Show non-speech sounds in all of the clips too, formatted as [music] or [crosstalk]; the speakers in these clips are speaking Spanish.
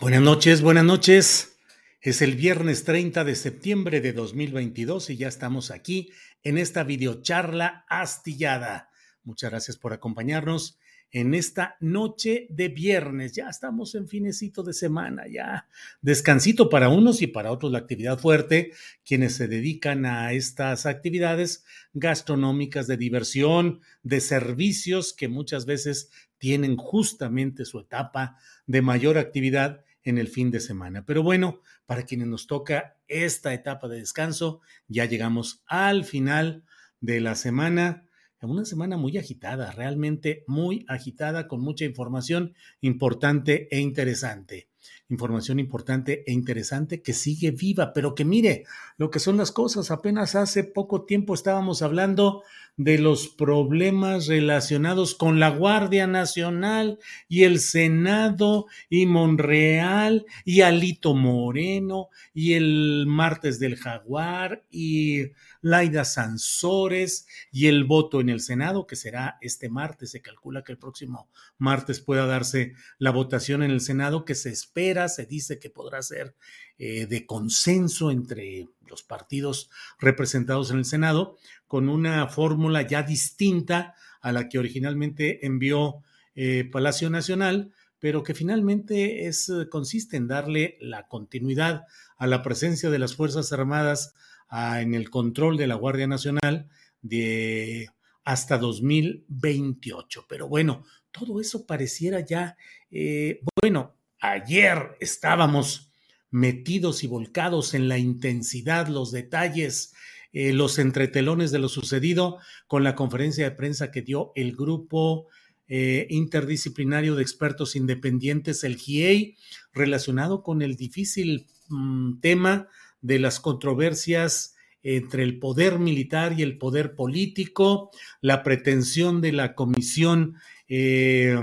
Buenas noches, buenas noches. Es el viernes 30 de septiembre de 2022 y ya estamos aquí en esta videocharla astillada. Muchas gracias por acompañarnos en esta noche de viernes. Ya estamos en finecito de semana, ya descansito para unos y para otros la actividad fuerte, quienes se dedican a estas actividades gastronómicas de diversión, de servicios que muchas veces tienen justamente su etapa de mayor actividad en el fin de semana. Pero bueno, para quienes nos toca esta etapa de descanso, ya llegamos al final de la semana una semana muy agitada, realmente muy agitada, con mucha información importante e interesante. Información importante e interesante que sigue viva, pero que mire lo que son las cosas. Apenas hace poco tiempo estábamos hablando de los problemas relacionados con la Guardia Nacional y el Senado y Monreal y Alito Moreno y el martes del Jaguar y Laida Sansores y el voto en el Senado, que será este martes. Se calcula que el próximo martes pueda darse la votación en el Senado, que se espera, se dice que podrá ser eh, de consenso entre los partidos representados en el Senado, con una fórmula ya distinta a la que originalmente envió eh, Palacio Nacional, pero que finalmente es, consiste en darle la continuidad a la presencia de las Fuerzas Armadas en el control de la Guardia Nacional de hasta 2028. Pero bueno, todo eso pareciera ya, eh, bueno, ayer estábamos metidos y volcados en la intensidad, los detalles, eh, los entretelones de lo sucedido con la conferencia de prensa que dio el grupo eh, interdisciplinario de expertos independientes, el GIEI, relacionado con el difícil mm, tema de las controversias entre el poder militar y el poder político, la pretensión de la comisión eh,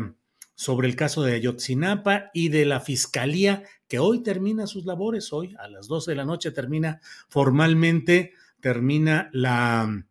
sobre el caso de Ayotzinapa y de la fiscalía que hoy termina sus labores, hoy a las 12 de la noche termina formalmente, termina la,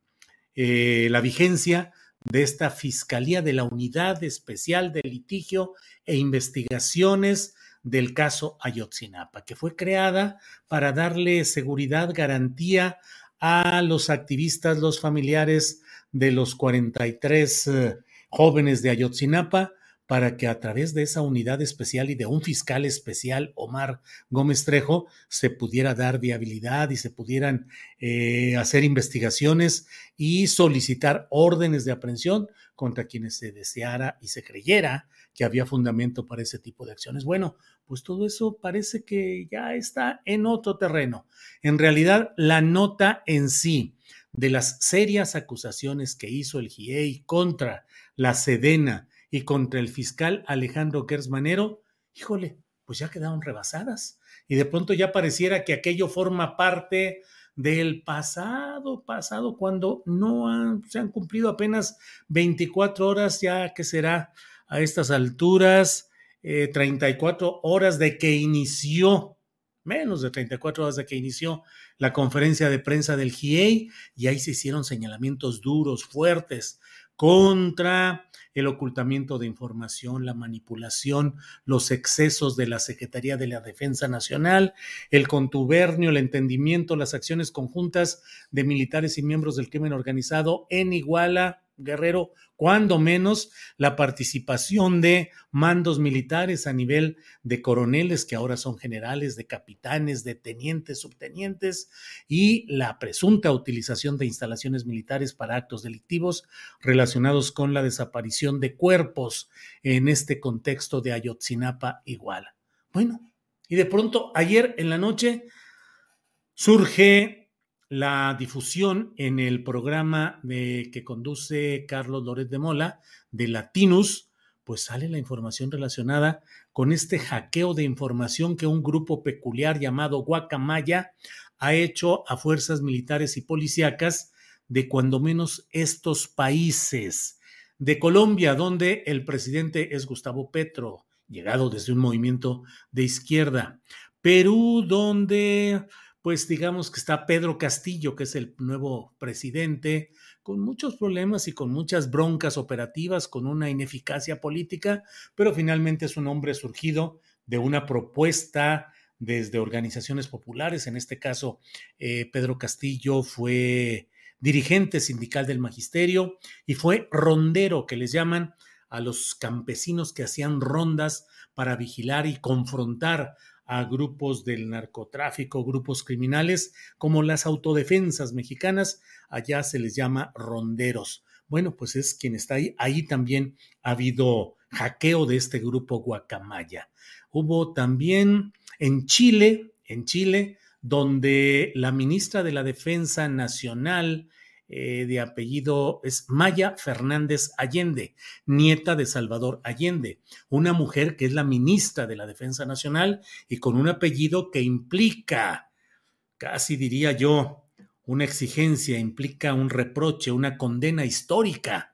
eh, la vigencia de esta Fiscalía de la Unidad Especial de Litigio e Investigaciones del caso Ayotzinapa, que fue creada para darle seguridad, garantía a los activistas, los familiares de los 43 eh, jóvenes de Ayotzinapa, para que a través de esa unidad especial y de un fiscal especial, Omar Gómez Trejo, se pudiera dar viabilidad y se pudieran eh, hacer investigaciones y solicitar órdenes de aprehensión contra quienes se deseara y se creyera que había fundamento para ese tipo de acciones. Bueno, pues todo eso parece que ya está en otro terreno. En realidad, la nota en sí de las serias acusaciones que hizo el GIEI contra la Sedena y contra el fiscal Alejandro Gersmanero, híjole, pues ya quedaron rebasadas. Y de pronto ya pareciera que aquello forma parte del pasado, pasado, cuando no se han cumplido apenas 24 horas, ya que será a estas alturas, 34 eh, horas de que inició, menos de 34 horas de que inició la conferencia de prensa del GIEI, y ahí se hicieron señalamientos duros, fuertes, contra el ocultamiento de información, la manipulación, los excesos de la Secretaría de la Defensa Nacional, el contubernio, el entendimiento, las acciones conjuntas de militares y miembros del crimen organizado en Iguala, Guerrero, cuando menos la participación de mandos militares a nivel de coroneles que ahora son generales, de capitanes, de tenientes, subtenientes y la presunta utilización de instalaciones militares para actos delictivos relacionados con la desaparición de cuerpos en este contexto de Ayotzinapa Iguala. Bueno, y de pronto ayer en la noche surge la difusión en el programa de, que conduce Carlos Loret de Mola de Latinus, pues sale la información relacionada con este hackeo de información que un grupo peculiar llamado Guacamaya ha hecho a fuerzas militares y policíacas de cuando menos estos países. De Colombia, donde el presidente es Gustavo Petro, llegado desde un movimiento de izquierda. Perú, donde pues digamos que está Pedro Castillo, que es el nuevo presidente, con muchos problemas y con muchas broncas operativas, con una ineficacia política, pero finalmente es un hombre surgido de una propuesta desde organizaciones populares. En este caso, eh, Pedro Castillo fue dirigente sindical del magisterio y fue rondero, que les llaman a los campesinos que hacían rondas para vigilar y confrontar a grupos del narcotráfico, grupos criminales, como las autodefensas mexicanas, allá se les llama ronderos. Bueno, pues es quien está ahí. Ahí también ha habido hackeo de este grupo Guacamaya. Hubo también en Chile, en Chile, donde la ministra de la Defensa Nacional, eh, de apellido es Maya Fernández Allende, nieta de Salvador Allende, una mujer que es la ministra de la Defensa Nacional y con un apellido que implica, casi diría yo, una exigencia, implica un reproche, una condena histórica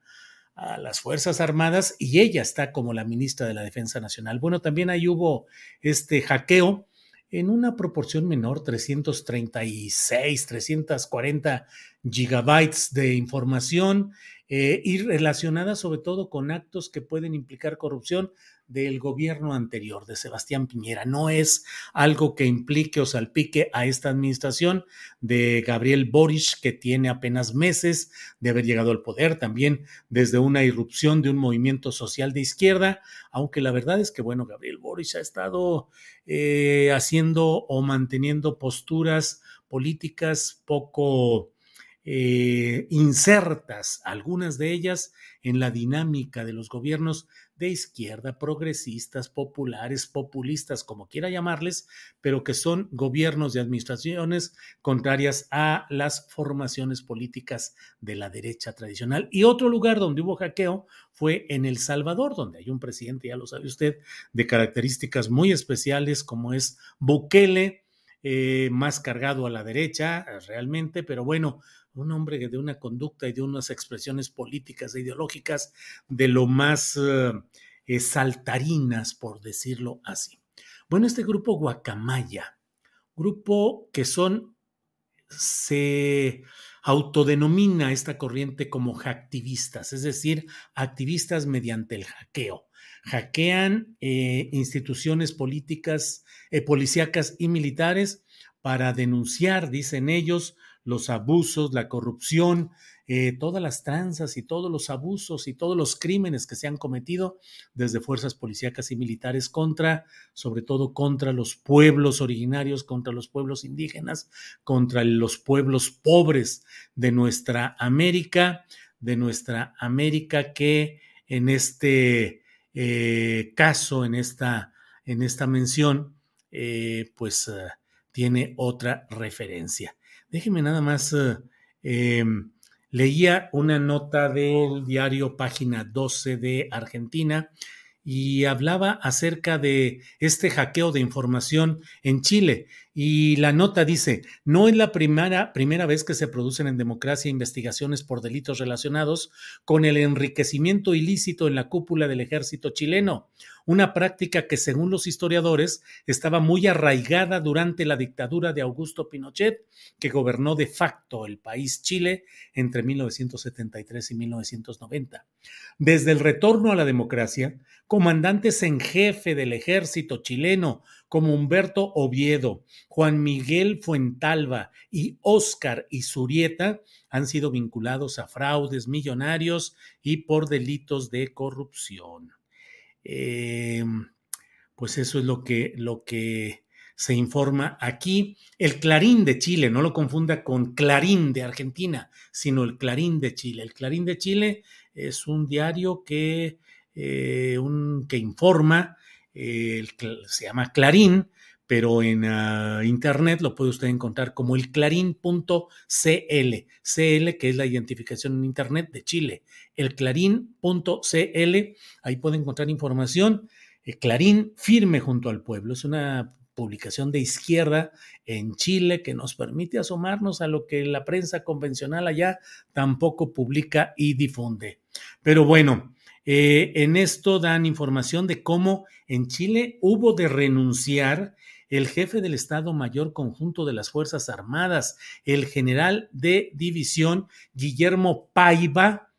a las Fuerzas Armadas y ella está como la ministra de la Defensa Nacional. Bueno, también ahí hubo este hackeo en una proporción menor, 336, 340 gigabytes de información eh, y relacionada sobre todo con actos que pueden implicar corrupción del gobierno anterior, de Sebastián Piñera. No es algo que implique o salpique a esta administración de Gabriel Boric, que tiene apenas meses de haber llegado al poder, también desde una irrupción de un movimiento social de izquierda, aunque la verdad es que, bueno, Gabriel Boric ha estado eh, haciendo o manteniendo posturas políticas poco eh, insertas, algunas de ellas en la dinámica de los gobiernos de izquierda, progresistas, populares, populistas, como quiera llamarles, pero que son gobiernos de administraciones contrarias a las formaciones políticas de la derecha tradicional. Y otro lugar donde hubo hackeo fue en El Salvador, donde hay un presidente, ya lo sabe usted, de características muy especiales como es Bukele, eh, más cargado a la derecha realmente, pero bueno, un hombre de una conducta y de unas expresiones políticas e ideológicas de lo más eh, saltarinas, por decirlo así. Bueno, este grupo Guacamaya, grupo que son, se autodenomina esta corriente como hacktivistas, es decir, activistas mediante el hackeo. Hackean eh, instituciones políticas, eh, policíacas y militares para denunciar, dicen ellos, los abusos, la corrupción, eh, todas las tranzas y todos los abusos y todos los crímenes que se han cometido desde fuerzas policíacas y militares contra, sobre todo contra los pueblos originarios, contra los pueblos indígenas, contra los pueblos pobres de nuestra América, de nuestra América que en este eh, caso, en esta, en esta mención, eh, pues tiene otra referencia. Déjeme nada más, eh, em, leía una nota del diario Página 12 de Argentina y hablaba acerca de este hackeo de información en Chile. Y la nota dice, no es la primera, primera vez que se producen en democracia investigaciones por delitos relacionados con el enriquecimiento ilícito en la cúpula del ejército chileno, una práctica que según los historiadores estaba muy arraigada durante la dictadura de Augusto Pinochet, que gobernó de facto el país Chile entre 1973 y 1990. Desde el retorno a la democracia, comandantes en jefe del ejército chileno, como Humberto Oviedo, Juan Miguel Fuentalba y Óscar Isurieta han sido vinculados a fraudes millonarios y por delitos de corrupción. Eh, pues eso es lo que, lo que se informa aquí. El Clarín de Chile, no lo confunda con Clarín de Argentina, sino el Clarín de Chile. El Clarín de Chile es un diario que, eh, un, que informa se llama Clarín, pero en ah, internet lo puede usted encontrar como el clarín.cl, CL, que es la identificación en internet de Chile, el clarín.cl, ahí puede encontrar información. Eh, Clarín firme junto al pueblo, es una publicación de izquierda en Chile que nos permite asomarnos a lo que la prensa convencional allá tampoco publica y difunde. Pero bueno, eh, en esto dan información de cómo en Chile hubo de renunciar el jefe del Estado Mayor Conjunto de las Fuerzas Armadas, el general de división Guillermo Paiva,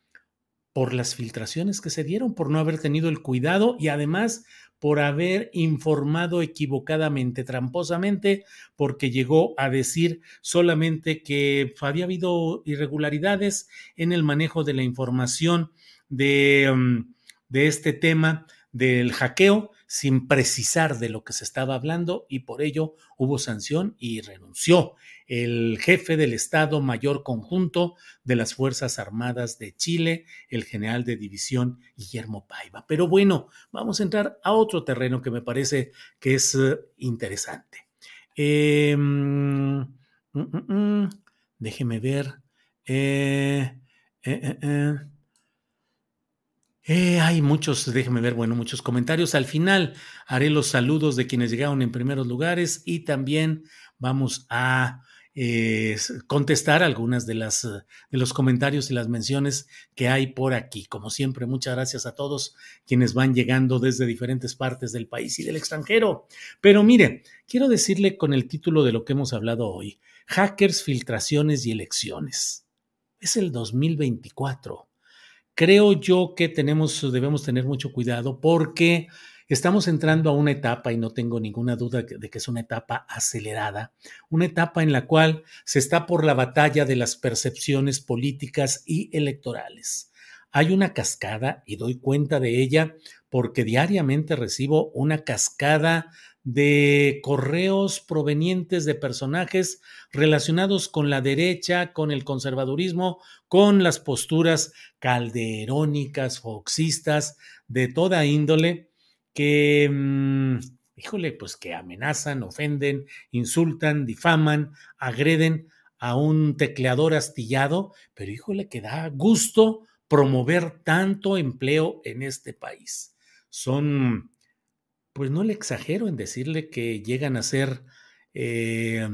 por las filtraciones que se dieron, por no haber tenido el cuidado y además por haber informado equivocadamente, tramposamente, porque llegó a decir solamente que había habido irregularidades en el manejo de la información de, mm, de este tema del hackeo sin precisar de lo que se estaba hablando y por ello hubo sanción y renunció el jefe del Estado Mayor Conjunto de las Fuerzas Armadas de Chile, el general de división Guillermo Paiva. Pero bueno, vamos a entrar a otro terreno que me parece que es eh, interesante. Em, mm, mm, mm, déjeme ver. Eh, eh, eh, hay muchos, déjeme ver, bueno, muchos comentarios. Al final haré los saludos de quienes llegaron en primeros lugares y también vamos a eh, contestar algunas de las de los comentarios y las menciones que hay por aquí. Como siempre, muchas gracias a todos quienes van llegando desde diferentes partes del país y del extranjero. Pero mire, quiero decirle con el título de lo que hemos hablado hoy: Hackers, filtraciones y elecciones. Es el 2024 creo yo que tenemos, debemos tener mucho cuidado porque estamos entrando a una etapa, y no tengo ninguna duda de que es una etapa acelerada, una etapa en la cual se está por la batalla de las percepciones políticas y electorales. Hay una cascada, y doy cuenta de ella porque diariamente recibo una cascada de correos provenientes de personajes relacionados con la derecha, con el conservadurismo, con las posturas calderónicas, foxistas, de toda índole, que, mm, híjole, pues que amenazan, ofenden, insultan, difaman, agreden a un tecleador astillado, pero híjole, que da gusto promover tanto empleo en este país. Son pues no le exagero en decirle que llegan a ser eh,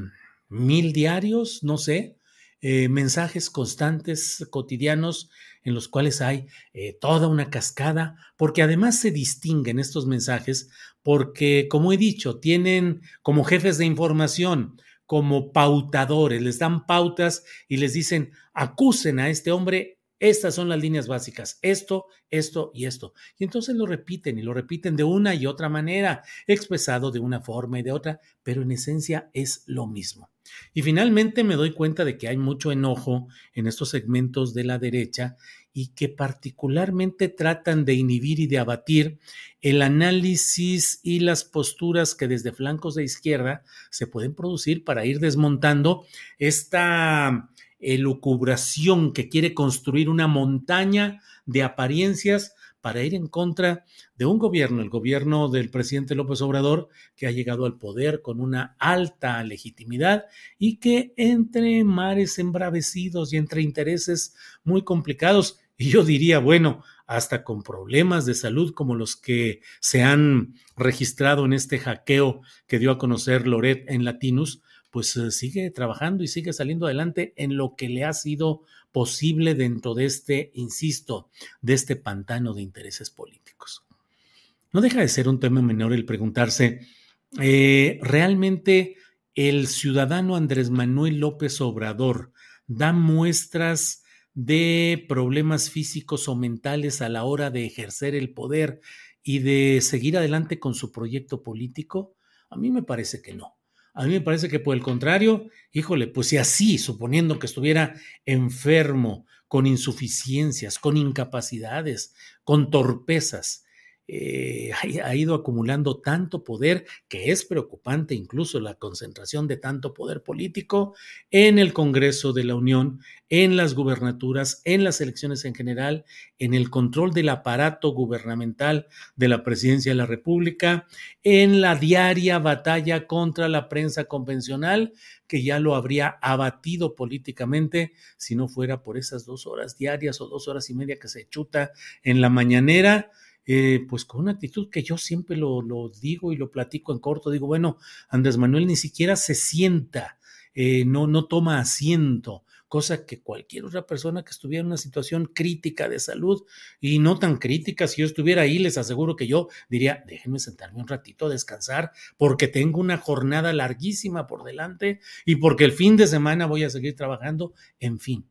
mil diarios, no sé, eh, mensajes constantes, cotidianos, en los cuales hay eh, toda una cascada, porque además se distinguen estos mensajes, porque, como he dicho, tienen como jefes de información, como pautadores, les dan pautas y les dicen, acusen a este hombre estas son las líneas básicas, esto, esto y esto. Y entonces lo repiten y lo repiten de una y otra manera, expresado de una forma y de otra, pero en esencia es lo mismo. Y finalmente me doy cuenta de que hay mucho enojo en estos segmentos de la derecha y que particularmente tratan de inhibir y de abatir el análisis y las posturas que desde flancos de izquierda se pueden producir para ir desmontando esta elucubración que quiere construir una montaña de apariencias para ir en contra de un gobierno, el gobierno del presidente López Obrador, que ha llegado al poder con una alta legitimidad y que entre mares embravecidos y entre intereses muy complicados, y yo diría, bueno, hasta con problemas de salud como los que se han registrado en este hackeo que dio a conocer Loret en Latinus, pues eh, sigue trabajando y sigue saliendo adelante en lo que le ha sido posible dentro de este, insisto, de este pantano de intereses políticos. No deja de ser un tema menor el preguntarse, eh, ¿realmente el ciudadano Andrés Manuel López Obrador da muestras de problemas físicos o mentales a la hora de ejercer el poder y de seguir adelante con su proyecto político? A mí me parece que no. A mí me parece que por el contrario, híjole, pues si así, suponiendo que estuviera enfermo, con insuficiencias, con incapacidades, con torpezas, eh, ha ido acumulando tanto poder que es preocupante incluso la concentración de tanto poder político en el Congreso de la Unión, en las gubernaturas, en las elecciones en general, en el control del aparato gubernamental de la presidencia de la República, en la diaria batalla contra la prensa convencional que ya lo habría abatido políticamente si no fuera por esas dos horas diarias o dos horas y media que se chuta en la mañanera eh, pues con una actitud que yo siempre lo, digo y lo platico en corto, digo, bueno, Andrés Manuel ni siquiera se sienta, eh, no, no toma asiento, cosa que cualquier otra persona que estuviera en una situación crítica de salud y no tan crítica, si yo estuviera ahí, les aseguro que yo diría, déjenme sentarme un ratito a descansar porque tengo una jornada larguísima por delante y porque el fin de semana voy a seguir trabajando, en fin.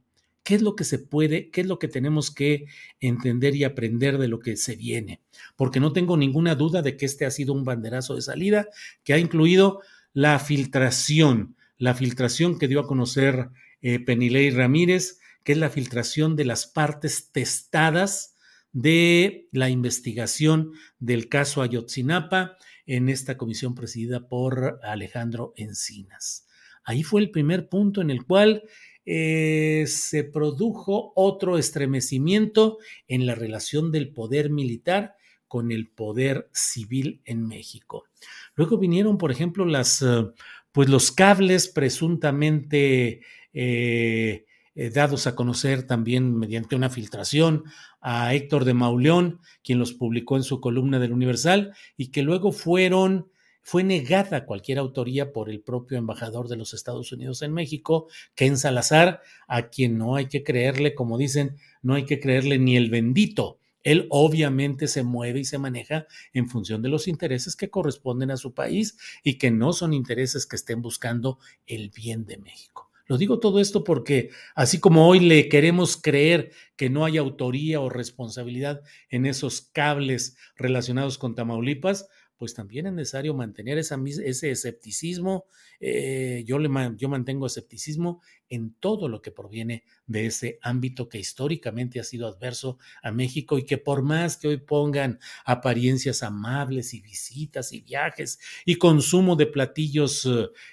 ¿Qué es lo que se puede, qué es lo que tenemos que entender y aprender de lo que se viene? Porque no tengo ninguna duda de que este ha sido un banderazo de salida que ha incluido la filtración, la filtración que dio a conocer eh, Penilei Ramírez, que es la filtración de las partes testadas de la investigación del caso Ayotzinapa en esta comisión presidida por Alejandro Encinas. Ahí fue el primer punto en el cual eh, se produjo otro estremecimiento en la relación del poder militar con el poder civil en México. Luego vinieron, por ejemplo, las, eh, pues los cables presuntamente eh, dados a conocer también mediante una filtración a Héctor de Mauleón, quien los publicó en su columna del Universal, y que luego fueron fue negada cualquier autoría por el propio embajador de los Estados Unidos en México, Ken Salazar, a quien no hay que creerle, como dicen, no hay que creerle ni el bendito. Él obviamente se mueve y se maneja en función de los intereses que corresponden a su país y que no son intereses que estén buscando el bien de México. Lo digo todo esto porque así como hoy le queremos creer que no hay autoría o responsabilidad en esos cables relacionados con Tamaulipas, pues también es necesario mantener ese escepticismo. Eh, yo, yo mantengo escepticismo en todo lo que proviene de ese ámbito que históricamente ha sido adverso a México y que por más que hoy pongan apariencias amables y visitas y viajes y consumo de platillos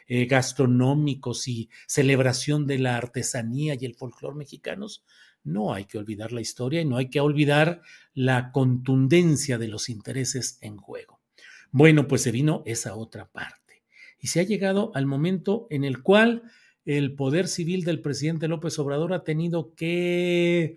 eh, gastronómicos y celebración de la artesanía y el folclore mexicanos, no hay que olvidar la historia y no hay que olvidar la contundencia de los intereses en juego. Bueno, pues se vino esa otra parte. Y se ha llegado al momento en el cual el poder civil del presidente López Obrador ha tenido que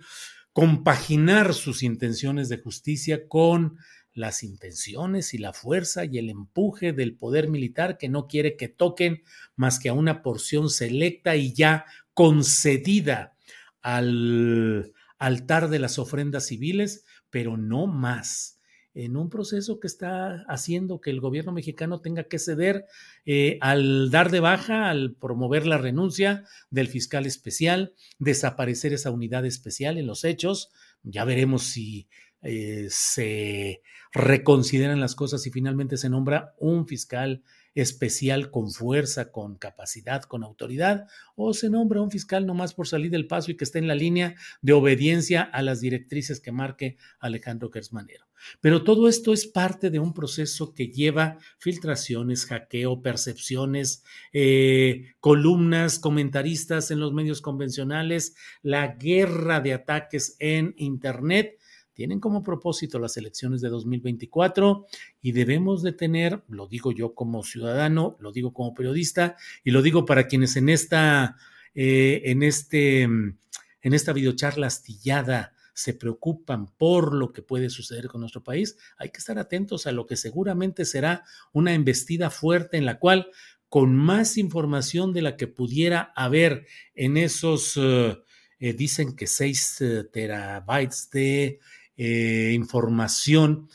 compaginar sus intenciones de justicia con las intenciones y la fuerza y el empuje del poder militar que no quiere que toquen más que a una porción selecta y ya concedida al altar de las ofrendas civiles, pero no más en un proceso que está haciendo que el gobierno mexicano tenga que ceder eh, al dar de baja, al promover la renuncia del fiscal especial, desaparecer esa unidad especial en los hechos. Ya veremos si eh, se reconsideran las cosas y finalmente se nombra un fiscal especial con fuerza, con capacidad, con autoridad, o se nombra un fiscal nomás por salir del paso y que esté en la línea de obediencia a las directrices que marque Alejandro Gersmanero. Pero todo esto es parte de un proceso que lleva filtraciones, hackeo, percepciones, eh, columnas, comentaristas en los medios convencionales, la guerra de ataques en Internet tienen como propósito las elecciones de 2024 y debemos de tener, lo digo yo como ciudadano, lo digo como periodista y lo digo para quienes en esta, eh, en este, en esta videocharla astillada se preocupan por lo que puede suceder con nuestro país, hay que estar atentos a lo que seguramente será una embestida fuerte en la cual con más información de la que pudiera haber en esos, eh, eh, dicen que 6 eh, terabytes de información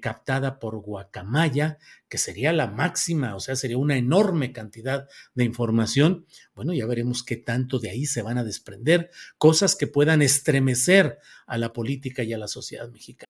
captada por Guacamaya, que sería la máxima, o sea, sería una enorme cantidad de información. Bueno, ya veremos qué tanto de ahí se van a desprender cosas que puedan estremecer a la política y a la sociedad mexicana.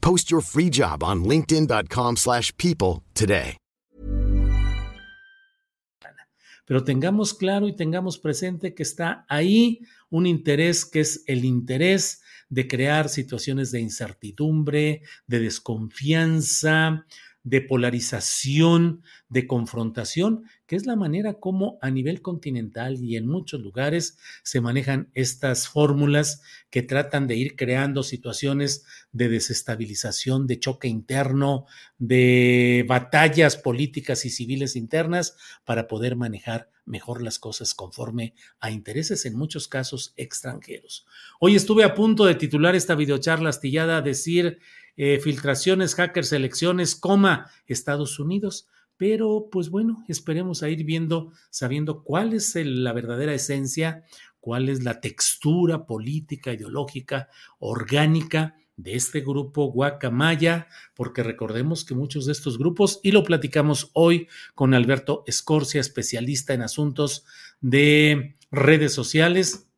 Post your free job on linkedin.com slash people today. Pero tengamos claro y tengamos presente que está ahí un interés que es el interés de crear situaciones de incertidumbre, de desconfianza, de polarización, de confrontación, que es la manera como a nivel continental y en muchos lugares se manejan estas fórmulas que tratan de ir creando situaciones de desestabilización, de choque interno, de batallas políticas y civiles internas para poder manejar mejor las cosas conforme a intereses en muchos casos extranjeros. Hoy estuve a punto de titular esta videocharla astillada, decir eh, filtraciones, hackers, elecciones, coma, Estados Unidos. Pero, pues bueno, esperemos a ir viendo, sabiendo cuál es la verdadera esencia, cuál es la textura política, ideológica, orgánica de este grupo Guacamaya, porque recordemos que muchos de estos grupos, y lo platicamos hoy con Alberto Escorcia, especialista en asuntos de redes sociales,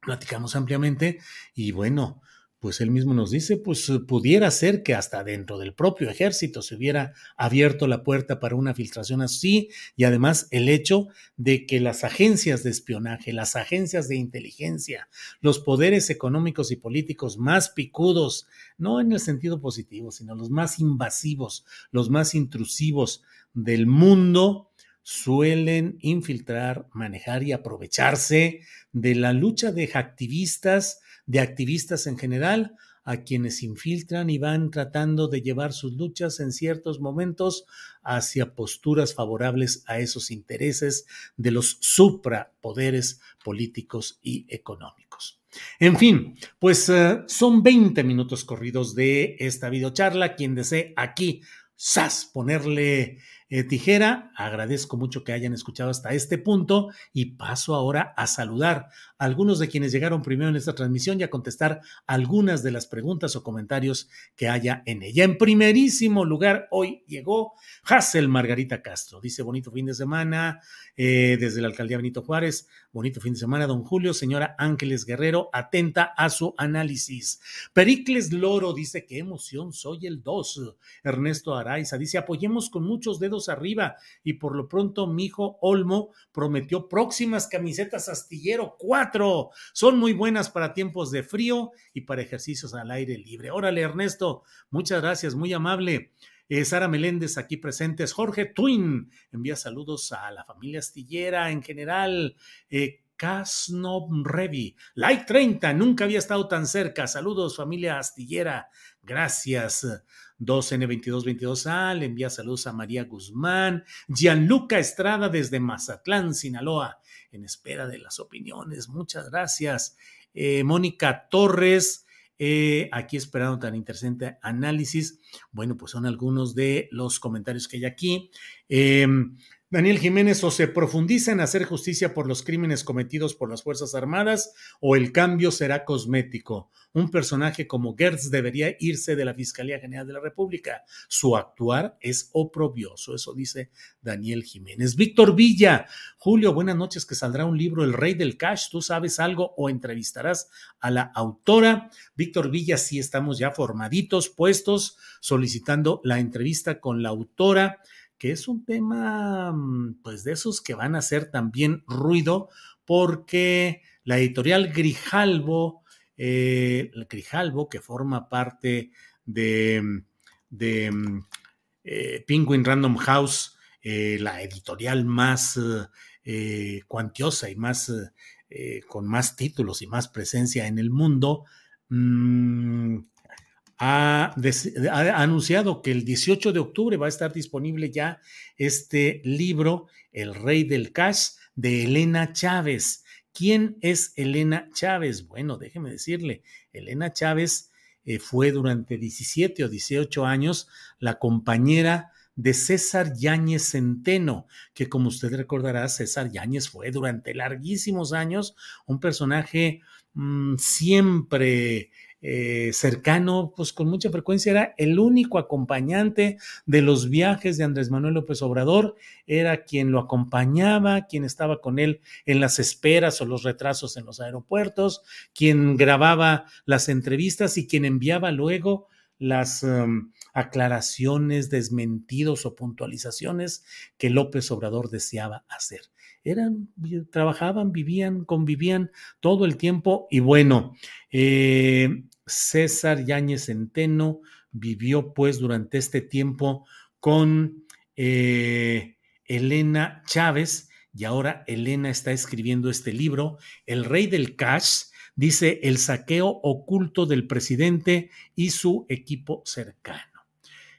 platicamos ampliamente y bueno, pues él mismo nos dice, pues eh, pudiera ser que hasta dentro del propio ejército se hubiera abierto la puerta para una filtración así y además el hecho de que las agencias de espionaje, las agencias de inteligencia, los poderes económicos y políticos más picudos, no en el sentido positivo, sino los más invasivos, los más intrusivos del mundo, suelen infiltrar, manejar y aprovecharse de la lucha de activistas de activistas en general, a quienes infiltran y van tratando de llevar sus luchas en ciertos momentos hacia posturas favorables a esos intereses de los suprapoderes políticos y económicos. En fin, pues uh, son 20 minutos corridos de esta videocharla. Quien desee aquí, sas, ponerle eh, tijera. Agradezco mucho que hayan escuchado hasta este punto y paso ahora a saludar a algunos de quienes llegaron primero en esta transmisión y a contestar algunas de las preguntas o comentarios que haya en ella. En primerísimo lugar, hoy llegó Hassel Margarita Castro. Dice bonito fin de semana eh, desde la alcaldía Benito Juárez. Bonito fin de semana, don Julio. Señora Ángeles Guerrero, atenta a su análisis. Pericles Loro dice, qué emoción, soy el 2. Ernesto Araiza dice, apoyemos con muchos dedos arriba. Y por lo pronto, mi hijo Olmo prometió próximas camisetas astillero, cuatro. Son muy buenas para tiempos de frío y para ejercicios al aire libre. Órale, Ernesto, muchas gracias, muy amable. Eh, Sara Meléndez aquí presentes. Jorge Twin envía saludos a la familia astillera en general. Eh, Revi. Like 30, nunca había estado tan cerca. Saludos, familia astillera. Gracias. 2N2222A, le envía saludos a María Guzmán. Gianluca Estrada desde Mazatlán, Sinaloa, en espera de las opiniones. Muchas gracias. Eh, Mónica Torres, eh, aquí esperando tan interesante análisis. Bueno, pues son algunos de los comentarios que hay aquí. Eh, Daniel Jiménez, o se profundiza en hacer justicia por los crímenes cometidos por las Fuerzas Armadas o el cambio será cosmético. Un personaje como Gertz debería irse de la Fiscalía General de la República. Su actuar es oprobioso, eso dice Daniel Jiménez. Víctor Villa, Julio, buenas noches, que saldrá un libro, El Rey del Cash. ¿Tú sabes algo o entrevistarás a la autora? Víctor Villa, sí estamos ya formaditos, puestos, solicitando la entrevista con la autora que es un tema, mm, pues de esos que van a hacer también ruido, porque la editorial Grijalvo, eh, Grijalvo, que forma parte de, mm, de mm, eh, Penguin Random House, eh, la editorial más cuantiosa y más con más títulos y más presencia en el mundo, ha, anunciado que el 18 de octubre va a estar disponible ya este libro, El Rey del Cash, de Elena Chávez. ¿Quién es Elena Chávez? Bueno, déjeme decirle, Elena Chávez eh, fue durante 17 o 18 años la compañera de César Yáñez Centeno, que como usted recordará, César Yáñez fue durante larguísimos años un personaje mm, siempre eh, cercano, pues con mucha frecuencia era el único acompañante de los viajes de Andrés Manuel López Obrador, era quien lo acompañaba, quien estaba con él en las esperas o los retrasos en los aeropuertos, quien grababa las entrevistas y quien enviaba luego las um, aclaraciones, desmentidos o puntualizaciones que López Obrador deseaba hacer. Eran, trabajaban, vivían, convivían todo el tiempo y bueno, eh, César Yáñez Centeno vivió pues durante este tiempo con eh, Elena Chávez y ahora Elena está escribiendo este libro, El Rey del Cash, dice el saqueo oculto del presidente y su equipo cercano.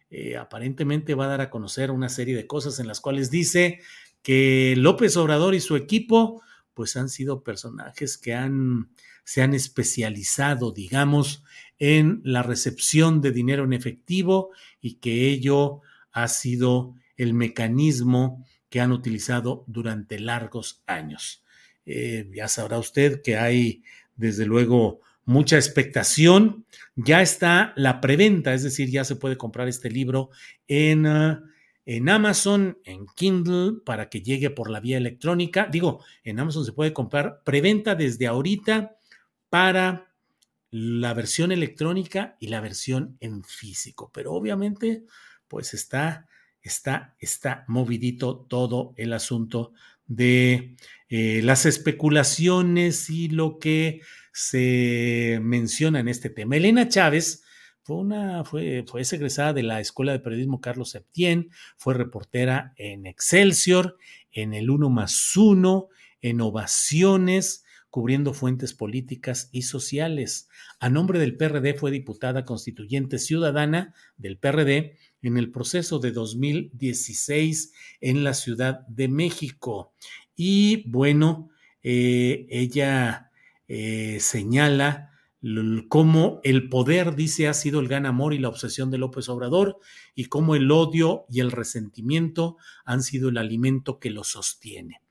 Eh, aparentemente va a dar a conocer una serie de cosas en las cuales dice que López Obrador y su equipo pues han sido personajes que han se han especializado, digamos, en la recepción de dinero en efectivo y que ello ha sido el mecanismo que han utilizado durante largos años. Eh, ya sabrá usted que hay, desde luego, mucha expectación. Ya está la preventa, es decir, ya se puede comprar este libro en, ah, en Amazon, en Kindle, para que llegue por la vía electrónica. Digo, en Amazon se puede comprar preventa desde ahorita para la versión electrónica y la versión en físico. Pero obviamente, pues está, está, está movidito todo el asunto de eh, las especulaciones y lo que se menciona en este tema. Elena Chávez fue una, fue, fue egresada de la Escuela de Periodismo Carlos Septién, fue reportera en Excelsior, en el Uno más Uno, en Ovaciones, cubriendo fuentes políticas y sociales. A nombre del PRD fue diputada constituyente ciudadana del PRD en el proceso de 2016 en la Ciudad de México. Y bueno, eh, ella eh, señala cómo el poder, dice, ha sido el gran amor y la obsesión de López Obrador y cómo el odio y el resentimiento han sido el alimento que lo sostiene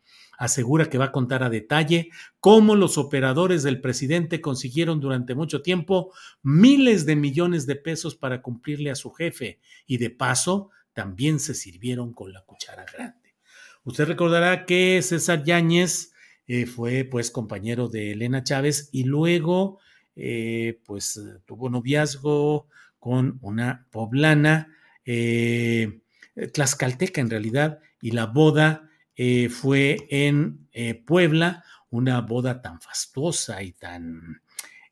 asegura que va a contar a detalle cómo los operadores del presidente consiguieron durante mucho tiempo miles de millones de pesos para cumplirle a su jefe y de paso también se sirvieron con la cuchara grande. Usted recordará que César Yáñez eh, fue pues compañero de Elena Chávez y luego eh, pues tuvo noviazgo con una poblana, eh, tlaxcalteca en realidad, y la boda eh, fue en eh, Puebla, una boda tan fastuosa y tan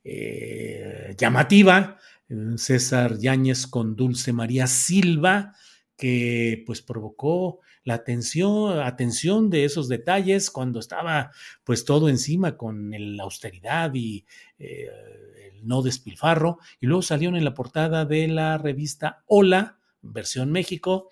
eh, llamativa. César Yáñez con Dulce María Silva, que pues provocó la atención, atención de esos detalles cuando estaba pues todo encima con la austeridad y el no despilfarro y luego salieron en la portada de la revista Hola, versión México,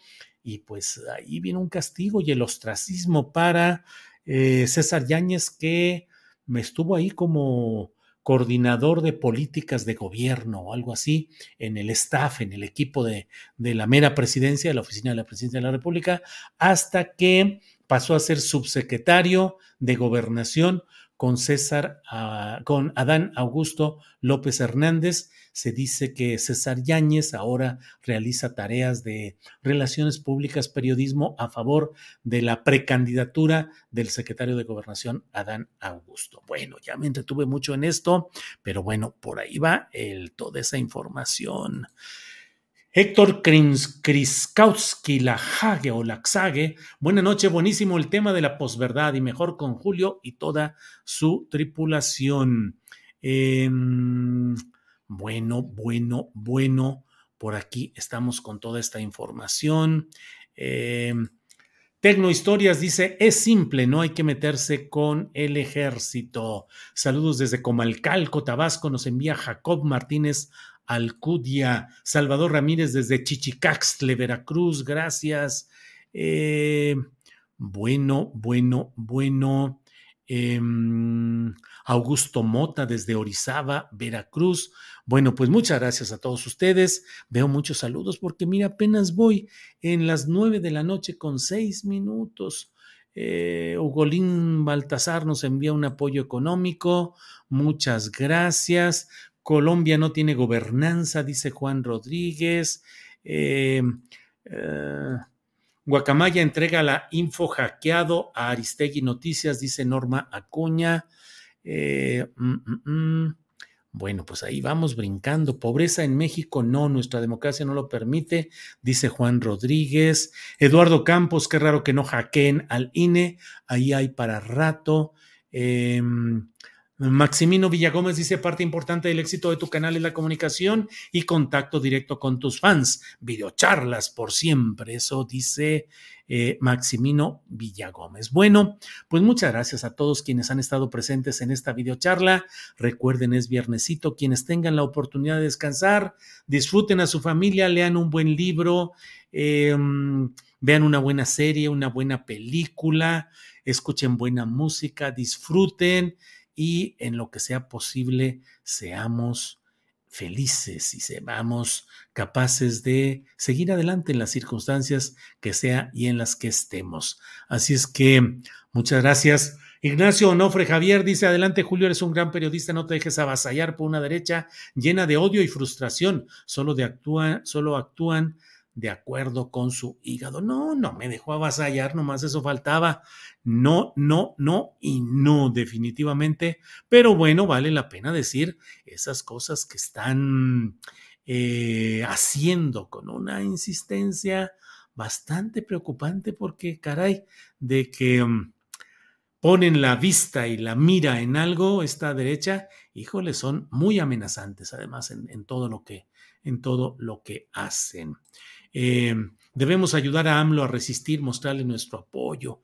y pues ahí vino un castigo y el ostracismo para eh, César Yáñez que me estuvo ahí como coordinador de políticas de gobierno o algo así en el staff, en el equipo de, de la mera presidencia, de la oficina de la presidencia de la República, hasta que pasó a ser subsecretario de gobernación con César, ah, con Adán Augusto López Hernández. Se dice que César Yáñez ahora realiza tareas de relaciones públicas, periodismo a favor de la precandidatura del secretario de Gobernación, Adán Augusto. Bueno, ya me entretuve mucho en esto, pero bueno, por ahí va el, toda esa información. Héctor Kriskowski, la Hage o la Xage. Buenas noches, buenísimo el tema de la posverdad y mejor con Julio y toda su tripulación. Em, bueno, bueno, bueno. Por aquí estamos con toda esta información. Eh, Tecno Historias dice, es simple, no hay que meterse con el ejército. Saludos desde Comalcalco, Tabasco, nos envía Jacob Martínez Alcudia, Salvador Ramírez desde Chichicaxtle, Veracruz, gracias. Eh, bueno, bueno, bueno. Em, Augusto Mota desde Orizaba, Veracruz. Bueno, pues muchas gracias a todos ustedes. Veo muchos saludos porque mira, apenas voy en las nueve de la noche con seis minutos. Eh, Ugolín Baltasar nos envía un apoyo económico. Muchas gracias. Colombia no tiene gobernanza, dice Juan Rodríguez. Eh, eh, Guacamaya entrega la info hackeado a Aristegui Noticias, dice Norma Acuña. Eh, mm, mm, mm. Bueno, pues ahí vamos brincando. Pobreza en México, no, nuestra democracia no lo permite, dice Juan Rodríguez. Eduardo Campos, qué raro que no hackeen al INE, ahí hay para rato. Maximino Villagómez dice, parte importante del éxito de tu canal es la comunicación y contacto directo con tus fans. Videocharlas por siempre, eso dice eh, Maximino Villagómez. Bueno, pues muchas gracias a todos quienes han estado presentes en esta videocharla. Recuerden, es viernesito, quienes tengan la oportunidad de descansar, disfruten a su familia, lean un buen libro, em, vean una buena serie, una buena película, escuchen buena música, disfruten y en lo que sea posible seamos felices y seamos capaces de seguir adelante en las circunstancias que sea y en las que estemos. Así es que muchas gracias. Ignacio Onofre Javier dice, adelante Julio, eres un gran periodista, no te dejes avasallar por una derecha llena de odio y frustración, solo, de actúa, solo actúan de acuerdo con su hígado. No, no me dejó avasallar, nomás eso faltaba. No, no, no y no, definitivamente. Pero bueno, vale la pena decir esas cosas que están eh, haciendo con una insistencia bastante preocupante porque, caray, de que mm, ponen la vista y la mira en algo, esta derecha, híjole, son muy amenazantes además en, todo lo que, en todo lo que hacen. Eh, debemos ayudar a AMLO a resistir, mostrarle nuestro apoyo.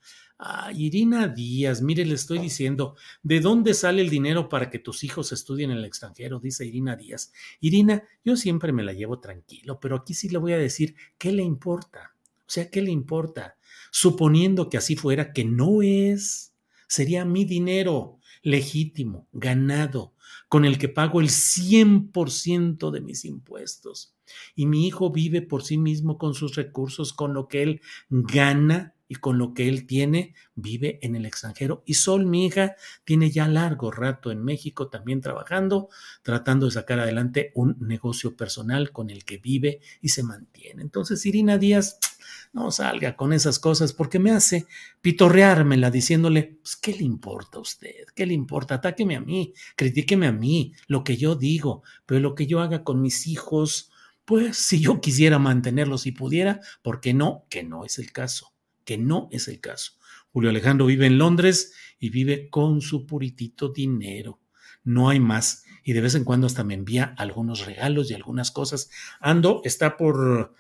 Irina Díaz, mire, le estoy diciendo, ¿de dónde sale el dinero para que tus hijos estudien en el extranjero? Dice Irina Díaz. Irina, yo siempre me la llevo tranquilo, pero aquí sí le voy a decir, ¿qué le importa? O sea, ¿qué le importa? Suponiendo que así fuera, que no es, sería mi dinero legítimo, ganado, con el que pago el 100% de mis impuestos y mi hijo vive por sí mismo con sus recursos, con lo que él gana y con lo que él tiene, vive en el extranjero. Y Sol, mi hija, tiene ya largo rato en México también trabajando, tratando de sacar adelante un negocio personal con el que vive y se mantiene. Entonces, Irina Díaz, [tsk] no salga con esas cosas porque me hace pitorreármela diciéndole, pues, ¿qué le importa a usted? ¿Qué le importa? Atáqueme a mí, critíqueme a mí, lo que yo digo, pero lo que yo haga con mis hijos, pues si yo quisiera mantenerlos y pudiera, ¿por qué no? Que no es el caso, que no es el caso. Julio Alejandro vive en Londres y vive con su puritito dinero. No hay más. Y de vez en cuando hasta me envía algunos regalos y algunas cosas. Ando, está por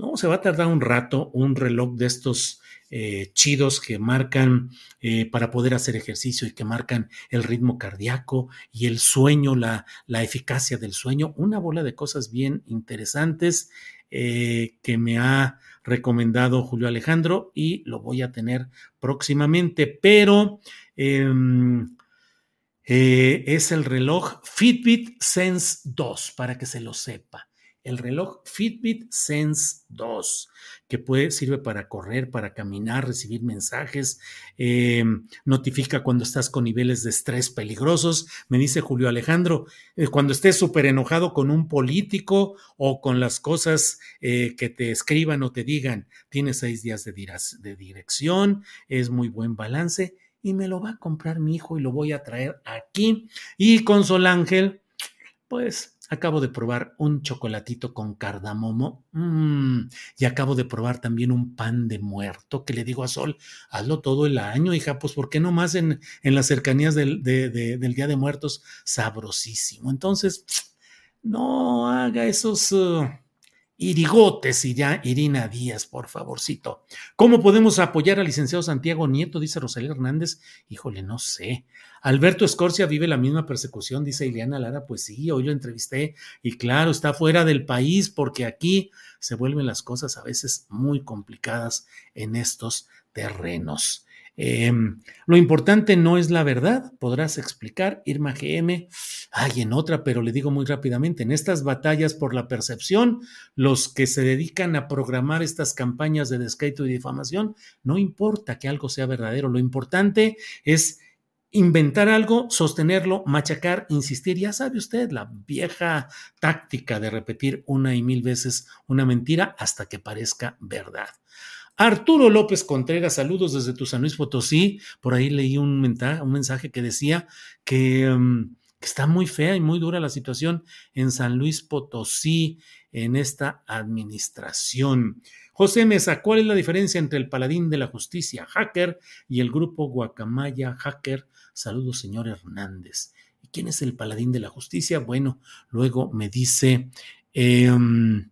No, se va a tardar un rato un reloj de estos eh, chidos que marcan eh, para poder hacer ejercicio y que marcan el ritmo cardíaco y el sueño, la, la eficacia del sueño, una bola de cosas bien interesantes eh, que me ha recomendado Julio Alejandro y lo voy a tener próximamente, pero em, es el reloj Fitbit Sense 2 para que se lo sepa el reloj Fitbit Sense 2, que puede, sirve para correr, para caminar, recibir mensajes, eh, notifica cuando estás con niveles de estrés peligrosos. Me dice Julio Alejandro, eh, cuando estés súper enojado con un político o con las cosas eh, que te escriban o te digan, tienes seis días de, de dirección, es muy buen balance y me lo va a comprar mi hijo y lo voy a traer aquí. Y con Sol Ángel, pues Acabo de probar un chocolatito con cardamomo mm, y acabo de probar también un pan de muerto que le digo a Sol, hazlo todo el año, hija, pues ¿por qué no más en, en las cercanías del, del, Día de Muertos? Sabrosísimo. Entonces, [tsk] no haga esos... Uh, irigotes Irina Díaz, por favorcito. ¿Cómo podemos apoyar al licenciado Santiago Nieto? Dice Rosalía Hernández. Híjole, no sé. Alberto Escorcia vive la misma persecución, dice Ileana Lara. Pues sí, hoy lo entrevisté y claro, está fuera del país porque aquí se vuelven las cosas a veces muy complicadas en estos terrenos. Em, lo importante no es la verdad, podrás explicar, Irma GM. Hay en otra, pero le digo muy rápidamente, en estas batallas por la percepción, los que se dedican a programar estas campañas de descrédito y difamación, no importa que algo sea verdadero, lo importante es inventar algo, sostenerlo, machacar, insistir. Ya sabe usted la vieja táctica de repetir una y mil veces una mentira hasta que parezca verdad. Arturo López Contreras, saludos desde tu San Luis Potosí. Por ahí leí un, mensaje que decía mm, que, está muy fea y muy dura la situación en San Luis Potosí en esta administración. José Mesa, ¿cuál es la diferencia entre el paladín de la justicia hacker y el grupo Guacamaya hacker? Saludos, señor Hernández. ¿Y quién es el paladín de la justicia? Bueno, luego me dice... Em,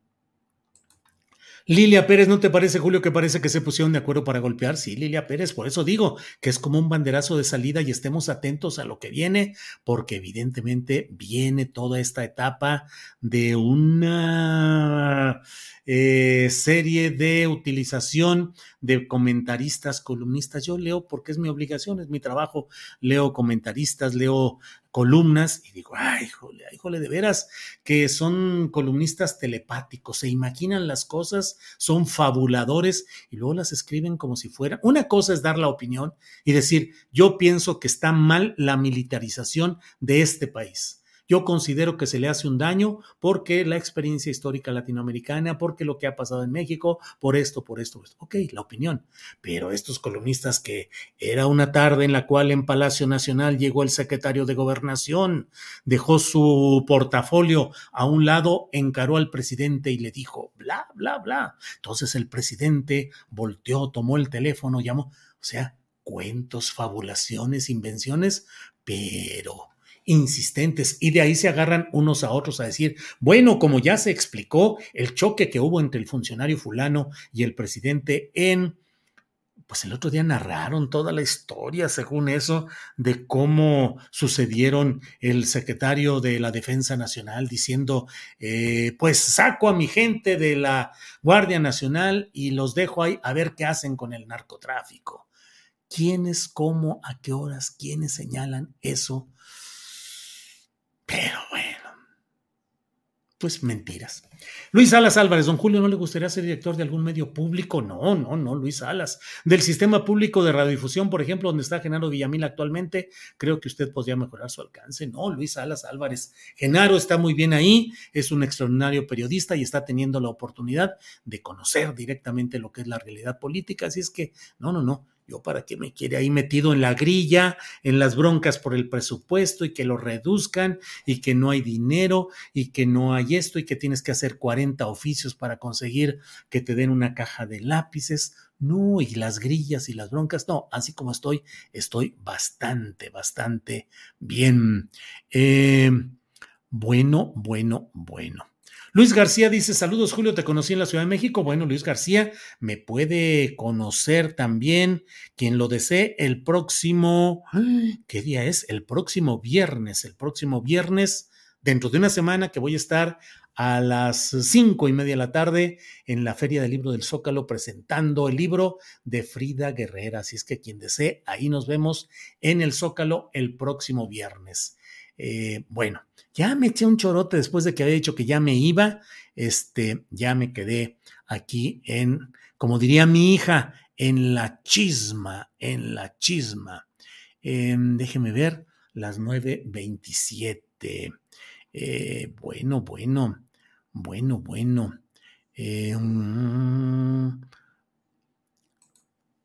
Lilia Pérez, ¿no te parece, Julio, que parece que se pusieron de acuerdo para golpear? Sí, Lilia Pérez, por eso digo que es como un banderazo de salida y estemos atentos a lo que viene, porque evidentemente viene toda esta etapa de una eh, serie de utilización de comentaristas, columnistas. Yo leo porque es mi obligación, es mi trabajo. Leo comentaristas, leo columnas y digo, ay, híjole, híjole, de veras que son columnistas telepáticos, se imaginan las cosas, son fabuladores y luego las escriben como si fuera. Una cosa es dar la opinión y decir, yo pienso que está mal la militarización de este país yo considero que se le hace un daño porque la experiencia histórica latinoamericana, porque lo que ha pasado en México, por esto, por esto, por esto. Ok, la opinión. Pero estos columnistas que era una tarde en la cual en Palacio Nacional llegó el secretario de Gobernación, dejó su portafolio a un lado, encaró al presidente y le dijo, bla, bla, bla. Entonces el presidente volteó, tomó el teléfono, llamó, o sea, cuentos, fabulaciones, invenciones, pero insistentes y de ahí se agarran unos a otros a decir, bueno, como ya se explicó el choque que hubo entre el funcionario fulano y el presidente en pues el otro día narraron toda la historia, según eso, de cómo sucedieron el secretario de la Defensa Nacional diciendo, eh, pues saco a mi gente de la Guardia Nacional y los dejo ahí a ver qué hacen con el narcotráfico. ¿Quiénes, cómo, a qué horas, quiénes señalan eso? Pero bueno, pues mentiras. Luis Salas Álvarez, don Julio, ¿no le gustaría ser director de algún medio público? No, no, no, Luis Salas. Del sistema público de radiodifusión, por ejemplo, donde está Genaro Villamil actualmente, creo que usted podría mejorar su alcance. No, Luis Salas Álvarez. Genaro está muy bien ahí, es un extraordinario periodista y está teniendo la oportunidad de conocer directamente lo que es la realidad política. Así es que, no, no, no. Yo para qué me quiere ahí metido en la grilla, en las broncas por el presupuesto y que lo reduzcan y que no hay dinero y que no hay esto y que tienes que hacer 40 oficios para conseguir que te den una caja de lápices. No, y las grillas y las broncas, no, así como estoy, estoy bastante, bastante bien. Eh, bueno, bueno, bueno. Luis García dice, saludos Julio, te conocí en la Ciudad de México. Bueno, Luis García me puede conocer también, quien lo desee, el próximo, ¿qué día es? El próximo viernes, el próximo viernes, dentro de una semana que voy a estar a las cinco y media de la tarde en la Feria del Libro del Zócalo presentando el libro de Frida Guerrera. Así es que quien desee, ahí nos vemos en el Zócalo el próximo viernes. Eh, bueno, ya me eché un chorote después de que había dicho que ya me iba, este, ya me quedé aquí en, como diría mi hija, en la chisma, en la chisma. Em, déjeme ver, las 9.27. Eh, bueno, bueno, bueno, bueno. Eh, mm,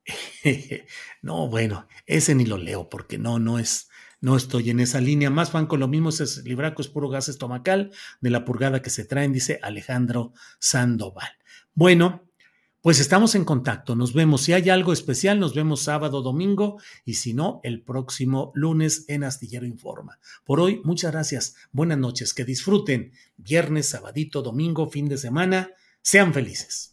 [laughs] no, bueno, ese ni lo leo porque no, no es, no estoy en esa línea. Más fan con lo mismo, es libraco, es puro gas estomacal de la purgada que se traen, dice Alejandro Sandoval. Bueno, pues estamos en contacto. Nos vemos. Si hay algo especial, nos vemos sábado, domingo y si no, el próximo lunes en Astillero Informa. Por hoy, muchas gracias. Buenas noches. Que disfruten. Viernes, sabadito, domingo, fin de semana. Sean felices.